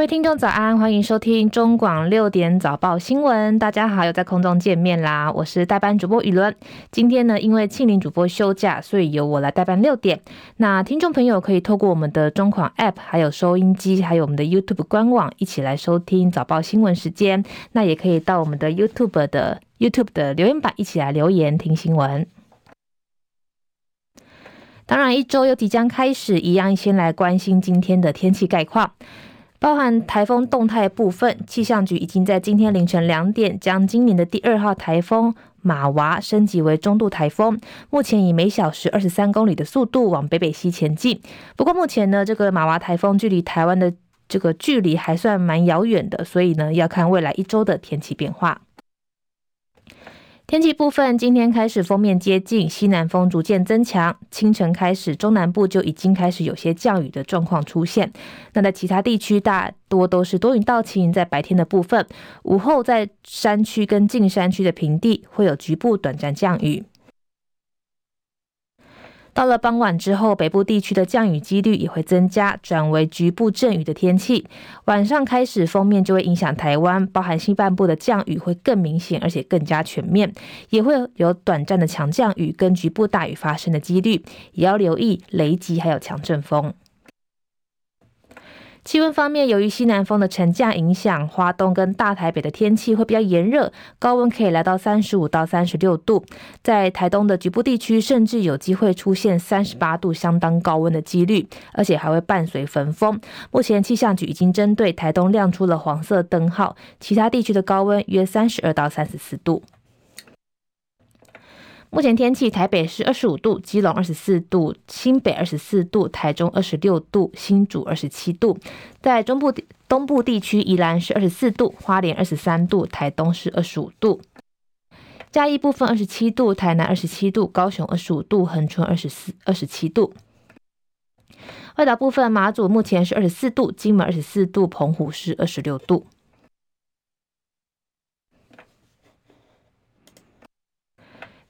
各位听众早安，欢迎收听中广六点早报新闻。大家好，又在空中见面啦！我是代班主播雨伦。今天呢，因为庆铃主播休假，所以由我来代班六点。那听众朋友可以透过我们的中广 App，还有收音机，还有我们的 YouTube 官网，一起来收听早报新闻时间。那也可以到我们的 YouTube 的 YouTube 的留言板，一起来留言听新闻。当然，一周又即将开始，一样先来关心今天的天气概况。包含台风动态部分，气象局已经在今天凌晨两点将今年的第二号台风马娃升级为中度台风，目前以每小时二十三公里的速度往北北西前进。不过目前呢，这个马娃台风距离台湾的这个距离还算蛮遥远的，所以呢，要看未来一周的天气变化。天气部分，今天开始风面接近，西南风逐渐增强。清晨开始，中南部就已经开始有些降雨的状况出现。那在其他地区，大多都是多云到晴。在白天的部分，午后在山区跟近山区的平地会有局部短暂降雨。到了傍晚之后，北部地区的降雨几率也会增加，转为局部阵雨的天气。晚上开始，锋面就会影响台湾，包含西半部的降雨会更明显，而且更加全面，也会有短暂的强降雨跟局部大雨发生的几率，也要留意雷击还有强阵风。气温方面，由于西南风的沉降影响，花东跟大台北的天气会比较炎热，高温可以来到三十五到三十六度。在台东的局部地区，甚至有机会出现三十八度相当高温的几率，而且还会伴随焚风。目前气象局已经针对台东亮出了黄色灯号，其他地区的高温约三十二到三十四度。目前天气，台北是二十五度，基隆二十四度，新北二十四度，台中二十六度，新竹二十七度。在中部、东部地区，宜兰是二十四度，花莲二十三度，台东是二十五度。嘉义部分二十七度，台南二十七度，高雄二十五度，恒春二十四、二十七度。外岛部分，马祖目前是二十四度，金门二十四度，澎湖是二十六度。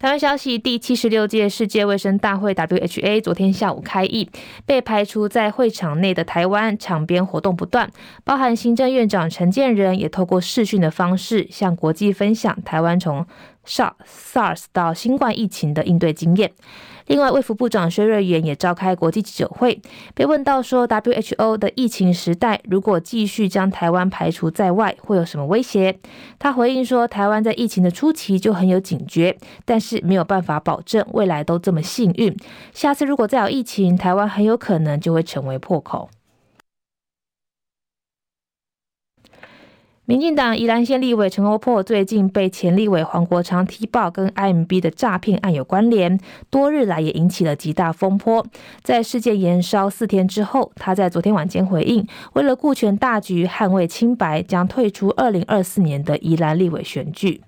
台湾消息：第七十六届世界卫生大会 （WHA） 昨天下午开议，被排除在会场内的台湾场边活动不断，包含行政院长陈建仁也透过视讯的方式向国际分享台湾从 SARS 到新冠疫情的应对经验。另外，卫福部长薛瑞元也召开国际记者会，被问到说，WHO 的疫情时代如果继续将台湾排除在外，会有什么威胁？他回应说，台湾在疫情的初期就很有警觉，但是没有办法保证未来都这么幸运。下次如果再有疫情，台湾很有可能就会成为破口。民进党宜兰县立委陈欧珀最近被前立委黄国昌踢爆跟 IMB 的诈骗案有关联，多日来也引起了极大风波。在事件延烧四天之后，他在昨天晚间回应，为了顾全大局、捍卫清白，将退出二零二四年的宜兰立委选举。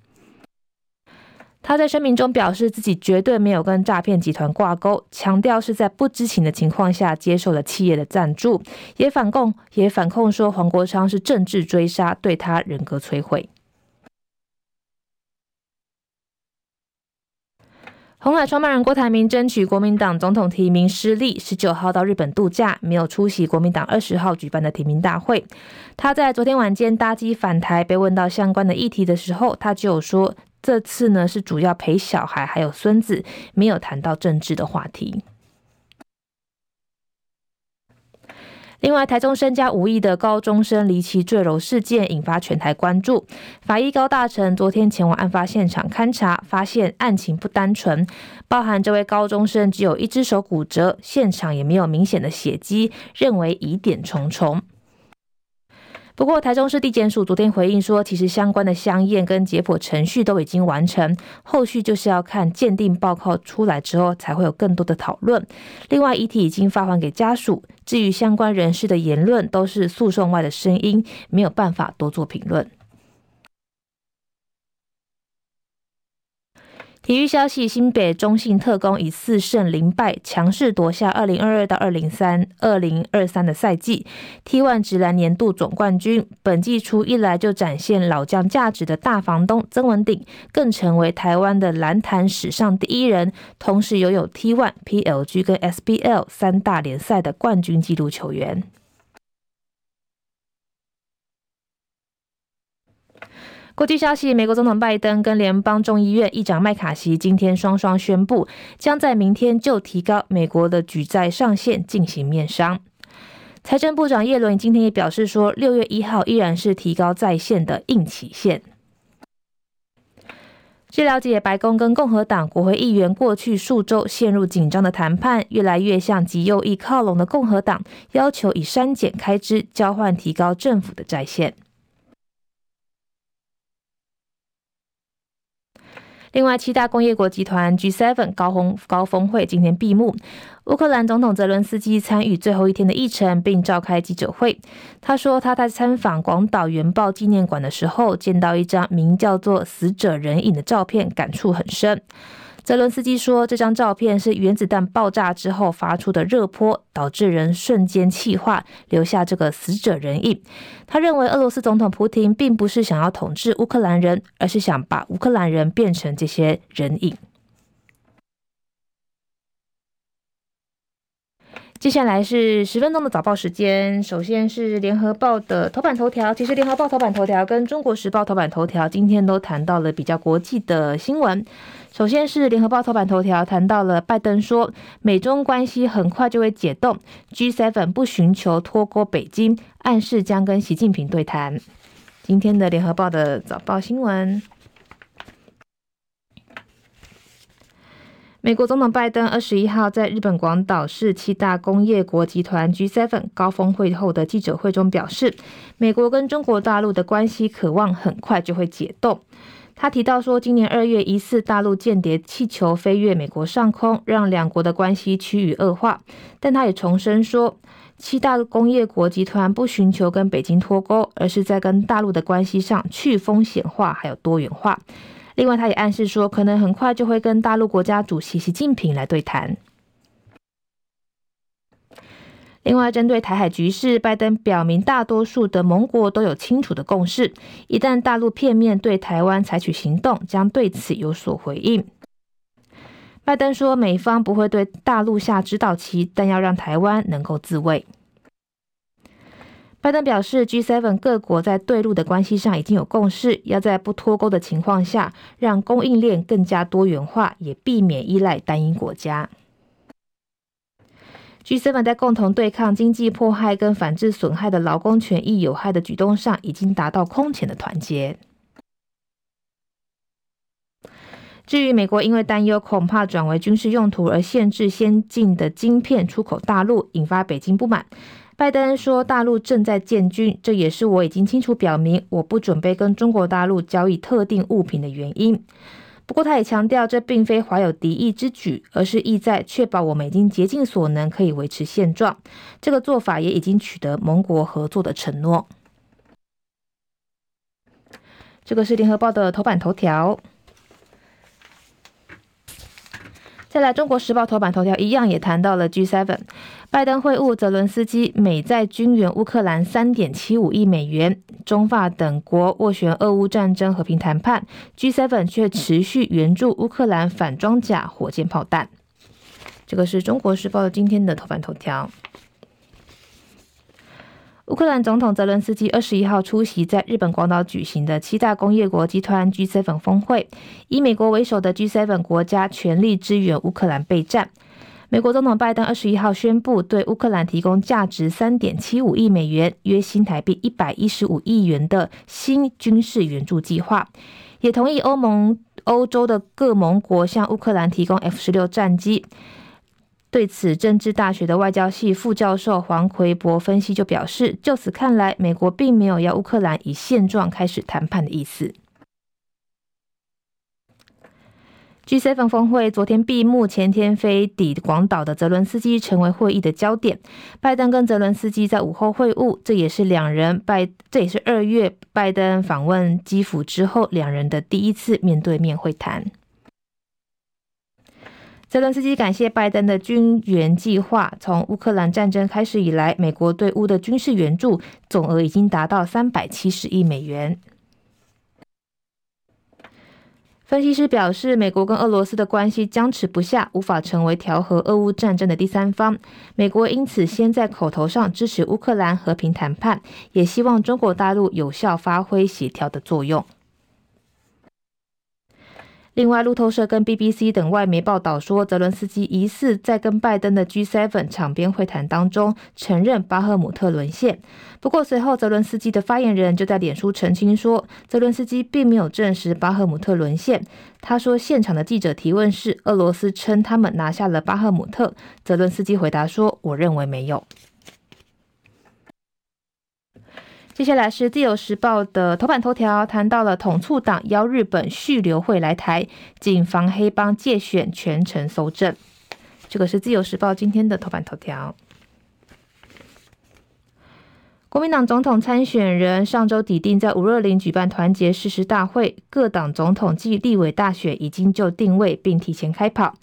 他在声明中表示，自己绝对没有跟诈骗集团挂钩，强调是在不知情的情况下接受了企业的赞助，也反控也反控说黄国昌是政治追杀，对他人格摧毁。红海创办人郭台铭争取国民党总统提名失利，十九号到日本度假，没有出席国民党二十号举办的提名大会。他在昨天晚间搭机返台，被问到相关的议题的时候，他就有说。这次呢是主要陪小孩还有孙子，没有谈到政治的话题。另外，台中身家五亿的高中生离奇坠楼事件引发全台关注。法医高大成昨天前往案发现场勘查，发现案情不单纯，包含这位高中生只有一只手骨折，现场也没有明显的血迹，认为疑点重重。不过，台中市地检署昨天回应说，其实相关的相验跟解剖程序都已经完成，后续就是要看鉴定报告出来之后，才会有更多的讨论。另外，遗体已经发还给家属，至于相关人士的言论，都是诉讼外的声音，没有办法多做评论。体育消息：新北中信特攻以四胜零败强势夺下二零二二到二零三二零二三的赛季 T1 职篮年度总冠军。本季初一来就展现老将价值的大房东曾文鼎，更成为台湾的篮坛史上第一人，同时拥有 T1、PLG 跟 SBL 三大联赛的冠军纪录球员。国际消息：美国总统拜登跟联邦众议院议长麦卡锡今天双双宣布，将在明天就提高美国的举债上限进行面商。财政部长耶伦今天也表示说，六月一号依然是提高债限的硬期限。据了解，白宫跟共和党国会议员过去数周陷入紧张的谈判，越来越向极右翼靠拢的共和党要求以删减开支交换提高政府的债限。另外，七大工业国集团 G7 高峰高峰会今天闭幕，乌克兰总统泽伦斯基参与最后一天的议程，并召开记者会。他说，他在参访广岛原爆纪念馆的时候，见到一张名叫做“死者人影”的照片，感触很深。泽伦斯基说，这张照片是原子弹爆炸之后发出的热波，导致人瞬间气化，留下这个死者人影。他认为，俄罗斯总统普京并不是想要统治乌克兰人，而是想把乌克兰人变成这些人影。接下来是十分钟的早报时间，首先是联合报的头版头条。其实，联合报头版头条跟中国时报头版头条今天都谈到了比较国际的新闻。首先是联合报头版头条谈到了拜登说，美中关系很快就会解冻，G7 不寻求脱钩北京，暗示将跟习近平对谈。今天的联合报的早报新闻，美国总统拜登二十一号在日本广岛市七大工业国集团 G7 高峰会后的记者会中表示，美国跟中国大陆的关系渴望很快就会解冻。他提到说，今年二月疑似大陆间谍气球飞越美国上空，让两国的关系趋于恶化。但他也重申说，七大工业国集团不寻求跟北京脱钩，而是在跟大陆的关系上去风险化还有多元化。另外，他也暗示说，可能很快就会跟大陆国家主席习近平来对谈。另外，针对台海局势，拜登表明，大多数的盟国都有清楚的共识。一旦大陆片面对台湾采取行动，将对此有所回应。拜登说，美方不会对大陆下指导棋，但要让台湾能够自卫。拜登表示，G7 各国在对陆的关系上已经有共识，要在不脱钩的情况下，让供应链更加多元化，也避免依赖单一国家。G7 在共同对抗经济迫害跟反制损害的劳工权益有害的举动上，已经达到空前的团结。至于美国因为担忧恐怕转为军事用途而限制先进的晶片出口大陆，引发北京不满。拜登说，大陆正在建军，这也是我已经清楚表明，我不准备跟中国大陆交易特定物品的原因。不过，他也强调，这并非怀有敌意之举，而是意在确保我们已经竭尽所能，可以维持现状。这个做法也已经取得盟国合作的承诺。这个是联合报的头版头条。再来，中国时报头版头条一样也谈到了 G7。拜登会晤泽伦斯基，美在军援乌克兰三点七五亿美元。中法等国斡旋俄乌战争和平谈判，G7 却持续援助乌克兰反装甲、火箭炮弹。这个是中国时报今天的头版头条。乌克兰总统泽伦斯基二十一号出席在日本广岛举行的七大工业国集团 G7 峰会，以美国为首的 G7 国家全力支援乌克兰备战。美国总统拜登二十一号宣布，对乌克兰提供价值三点七五亿美元（约新台币一百一十五亿元）的新军事援助计划，也同意欧盟、欧洲的各盟国向乌克兰提供 F 十六战机。对此，政治大学的外交系副教授黄奎博分析就表示，就此看来，美国并没有要乌克兰以现状开始谈判的意思。G7 峰会昨天闭幕，前天飞抵广岛的泽伦斯基成为会议的焦点。拜登跟泽伦斯基在午后会晤，这也是两人拜，这也是二月拜登访问基辅之后两人的第一次面对面会谈。泽伦斯基感谢拜登的军援计划。从乌克兰战争开始以来，美国对乌的军事援助总额已经达到三百七十亿美元。分析师表示，美国跟俄罗斯的关系僵持不下，无法成为调和俄乌战争的第三方。美国因此先在口头上支持乌克兰和平谈判，也希望中国大陆有效发挥协调的作用。另外，路透社跟 BBC 等外媒报道说，泽伦斯基疑似在跟拜登的 G7 场边会谈当中承认巴赫姆特沦陷。不过，随后泽伦斯基的发言人就在脸书澄清说，泽伦斯基并没有证实巴赫姆特沦陷。他说，现场的记者提问是俄罗斯称他们拿下了巴赫姆特，泽伦斯基回答说：“我认为没有。”接下来是自由时报的头版头条，谈到了统促党邀日本旭流会来台，谨防黑帮介选，全程搜证。这个是自由时报今天的头版头条。国民党总统参选人上周抵定在五二零举办团结誓师大会，各党总统暨立委大选已经就定位并提前开跑。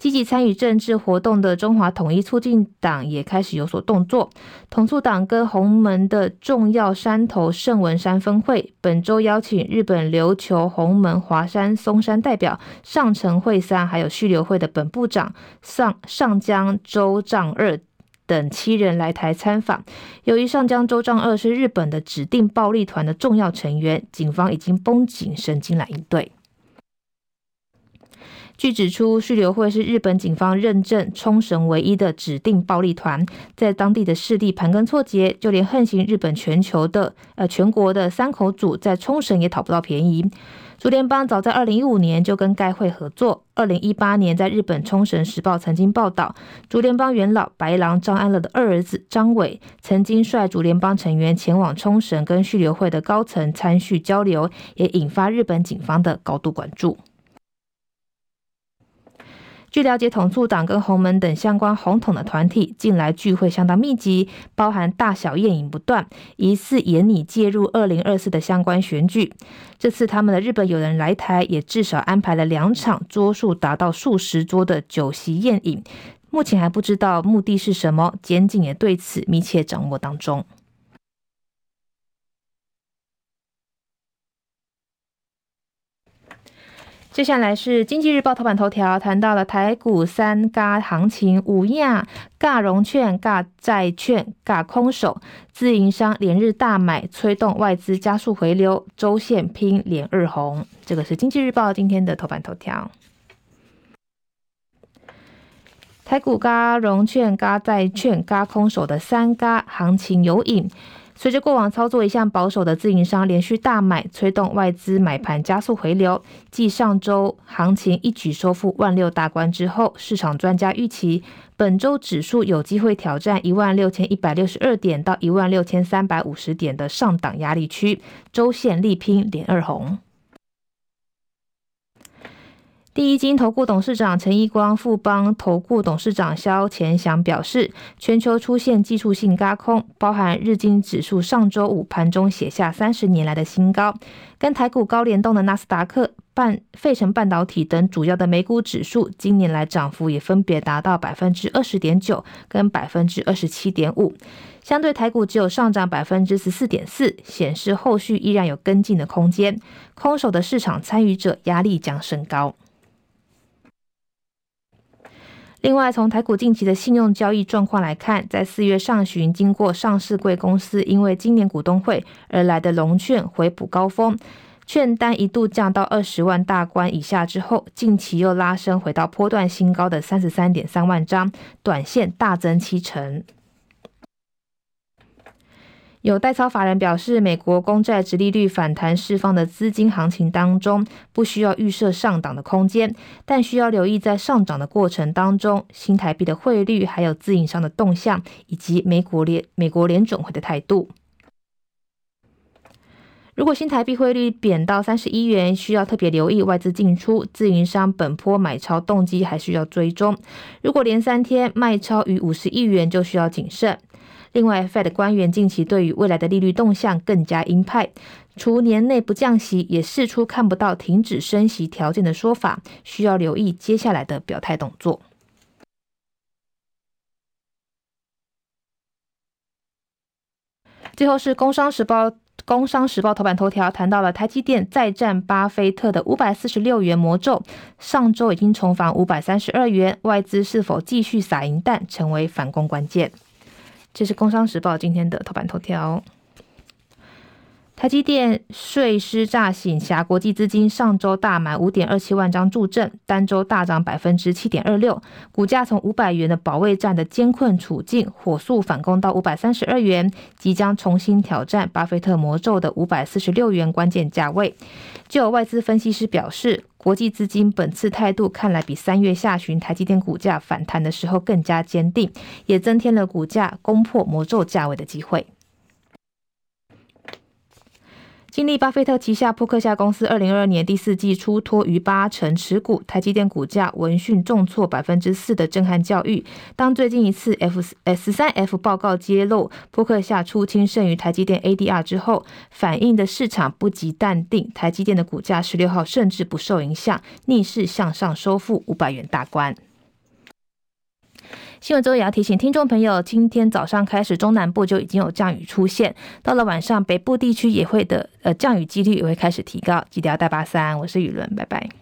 积极参与政治活动的中华统一促进党也开始有所动作。统促党跟洪门的重要山头圣文山分会，本周邀请日本琉球洪门华山松山代表上城会三，还有旭流会的本部长上上江周丈二等七人来台参访。由于上江周丈二是日本的指定暴力团的重要成员，警方已经绷紧神经来应对。据指出，旭流会是日本警方认证冲绳唯一的指定暴力团，在当地的势力盘根错节，就连横行日本全球的呃全国的山口组在冲绳也讨不到便宜。竹联帮早在二零一五年就跟该会合作，二零一八年在日本冲绳时报曾经报道，竹联帮元老白狼张安乐的二儿子张伟曾经率竹联帮成员前往冲绳跟旭流会的高层参叙交流，也引发日本警方的高度关注。据了解，统促党跟洪门等相关红统的团体近来聚会相当密集，包含大小宴饮不断，疑似研拟介入二零二四的相关选举。这次他们的日本友人来台，也至少安排了两场桌数达到数十桌的酒席宴饮，目前还不知道目的是什么，检警也对此密切掌握当中。接下来是经济日报头版头条，谈到了台股三轧行情，五亚轧融券、轧债券、轧空手，自营商连日大买，催动外资加速回流，周线拼连日红。这个是经济日报今天的头版头条。台股轧融券、轧债券、轧空手的三轧行情有影。随着过往操作一向保守的自营商连续大买，催动外资买盘加速回流。继上周行情一举收复万六大关之后，市场专家预期本周指数有机会挑战一万六千一百六十二点到一万六千三百五十点的上档压力区，周线力拼连二红。第一金投顾董事长陈义光、富邦投顾董事长萧乾祥表示，全球出现技术性高空，包含日经指数上周五盘中写下三十年来的新高，跟台股高联动的纳斯达克、半费城半导体等主要的美股指数，今年来涨幅也分别达到百分之二十点九跟百分之二十七点五，相对台股只有上涨百分之十四点四，显示后续依然有跟进的空间，空手的市场参与者压力将升高。另外，从台股近期的信用交易状况来看，在四月上旬，经过上市柜公司因为今年股东会而来的融券回补高峰，券单一度降到二十万大关以下之后，近期又拉升回到波段新高的三十三点三万张，短线大增七成。有代操法人表示，美国公债殖利率反弹释放的资金行情当中，不需要预设上档的空间，但需要留意在上涨的过程当中，新台币的汇率，还有自营商的动向，以及美国联美国联准会的态度。如果新台币汇率贬到三十一元，需要特别留意外资进出，自营商本坡买超动机还需要追踪。如果连三天卖超逾五十亿元，就需要谨慎。另外，Fed 官员近期对于未来的利率动向更加鹰派，除年内不降息，也试出看不到停止升息条件的说法，需要留意接下来的表态动作。最后是《工商时报》，《工商时报》头版头条谈到了台积电再战巴菲特的五百四十六元魔咒，上周已经重返五百三十二元，外资是否继续撒银弹，成为反攻关键。这是《工商时报》今天的头版头条。台积电睡狮诈醒侠国际资金上周大买五点二七万张助阵，单周大涨百分之七点二六，股价从五百元的保卫战的艰困处境，火速反攻到五百三十二元，即将重新挑战巴菲特魔咒的五百四十六元关键价位。就有外资分析师表示，国际资金本次态度看来比三月下旬台积电股价反弹的时候更加坚定，也增添了股价攻破魔咒价位的机会。经历巴菲特旗下扑克下公司二零二二年第四季出脱逾八成持股，台积电股价闻讯重挫百分之四的震撼教育。当最近一次 F 十三 F 报告揭露扑克下出清剩余台积电 ADR 之后，反映的市场不及淡定，台积电的股价十六号甚至不受影响，逆势向上收复五百元大关。新闻之后也要提醒听众朋友，今天早上开始，中南部就已经有降雨出现，到了晚上，北部地区也会的，呃，降雨几率也会开始提高，记得要带把伞。我是雨伦，拜拜。